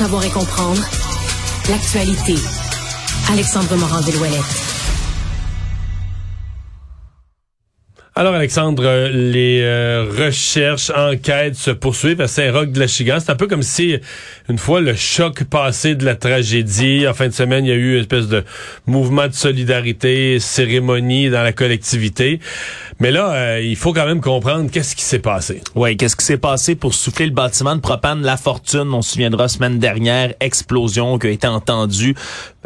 savoir et comprendre l'actualité. Alexandre Morand-Villouellette. Alors Alexandre, les euh, recherches, enquêtes se poursuivent à Saint-Roch de la Chigan. C'est un peu comme si, une fois le choc passé de la tragédie, en fin de semaine, il y a eu une espèce de mouvement de solidarité, cérémonie dans la collectivité. Mais là, euh, il faut quand même comprendre qu'est-ce qui s'est passé. Oui, qu'est-ce qui s'est passé pour souffler le bâtiment de propane La Fortune? On se souviendra semaine dernière, explosion qui a été entendue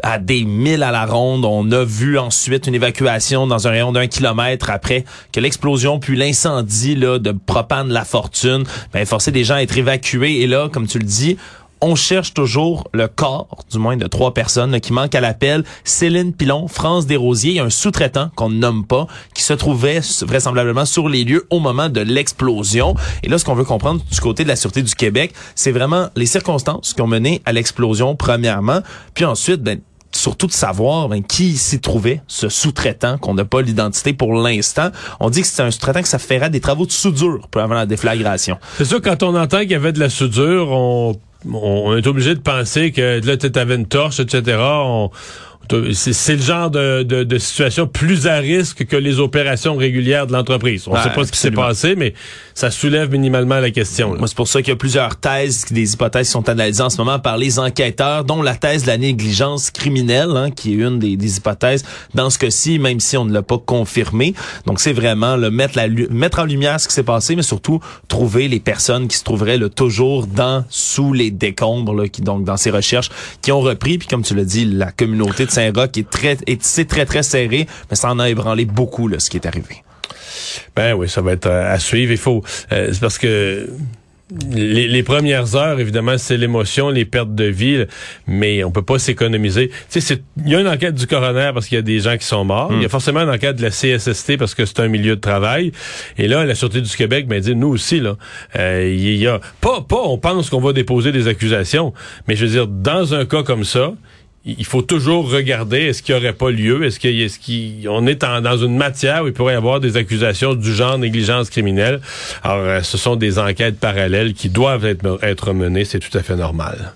à des milles à la ronde. On a vu ensuite une évacuation dans un rayon d'un kilomètre après que l'explosion puis l'incendie de propane La Fortune, ben forcé des gens à être évacués. Et là, comme tu le dis, on cherche toujours le corps, du moins de trois personnes qui manquent à l'appel. Céline Pilon, France Desrosiers, un sous-traitant qu'on ne nomme pas, qui se trouvait vraisemblablement sur les lieux au moment de l'explosion. Et là, ce qu'on veut comprendre du côté de la Sûreté du Québec, c'est vraiment les circonstances qui ont mené à l'explosion, premièrement, puis ensuite, ben, surtout de savoir ben, qui s'y trouvait, ce sous-traitant qu'on n'a pas l'identité pour l'instant. On dit que c'est un sous-traitant que ça ferait des travaux de soudure pour avant la déflagration. C'est sûr, quand on entend qu'il y avait de la soudure, on on est obligé de penser que là, tu avais une torche, etc. On, c'est le genre de, situation plus à risque que les opérations régulières de l'entreprise. On ne sait pas ce qui s'est passé, mais ça soulève minimalement la question. c'est pour ça qu'il y a plusieurs thèses, des hypothèses qui sont analysées en ce moment par les enquêteurs, dont la thèse de la négligence criminelle, hein, qui est une des, hypothèses dans ce cas-ci, même si on ne l'a pas confirmé. Donc c'est vraiment le mettre, la, mettre en lumière ce qui s'est passé, mais surtout trouver les personnes qui se trouveraient là, toujours dans sous les décombres, là, qui donc dans ces recherches, qui ont repris, puis comme tu l'as dit, la communauté de Saint-Roch est très, est, très, très serré, mais ça en a ébranlé beaucoup, là, ce qui est arrivé. Ben oui, ça va être euh, à suivre. Il faut, euh, c'est parce que les, premières heures, évidemment, c'est l'émotion, les pertes de vie, mais on peut pas s'économiser. Tu sais, il y a une enquête du coroner parce qu'il y a des gens qui sont morts. Il y a hmm. forcément une enquête de la CSST parce que c'est un milieu de travail. Et là, la Sûreté du Québec ben, dit, nous aussi, là, euh, il y a... Pas, pas on pense qu'on va déposer des accusations, mais je veux dire, dans un cas comme ça, il faut toujours regarder est-ce qu'il n'y aurait pas lieu, est-ce qu'il est, qu'on est, dans une matière où il pourrait y avoir des accusations du genre négligence criminelle. Alors, euh, ce sont des enquêtes parallèles qui doivent être menées, c'est tout à fait normal.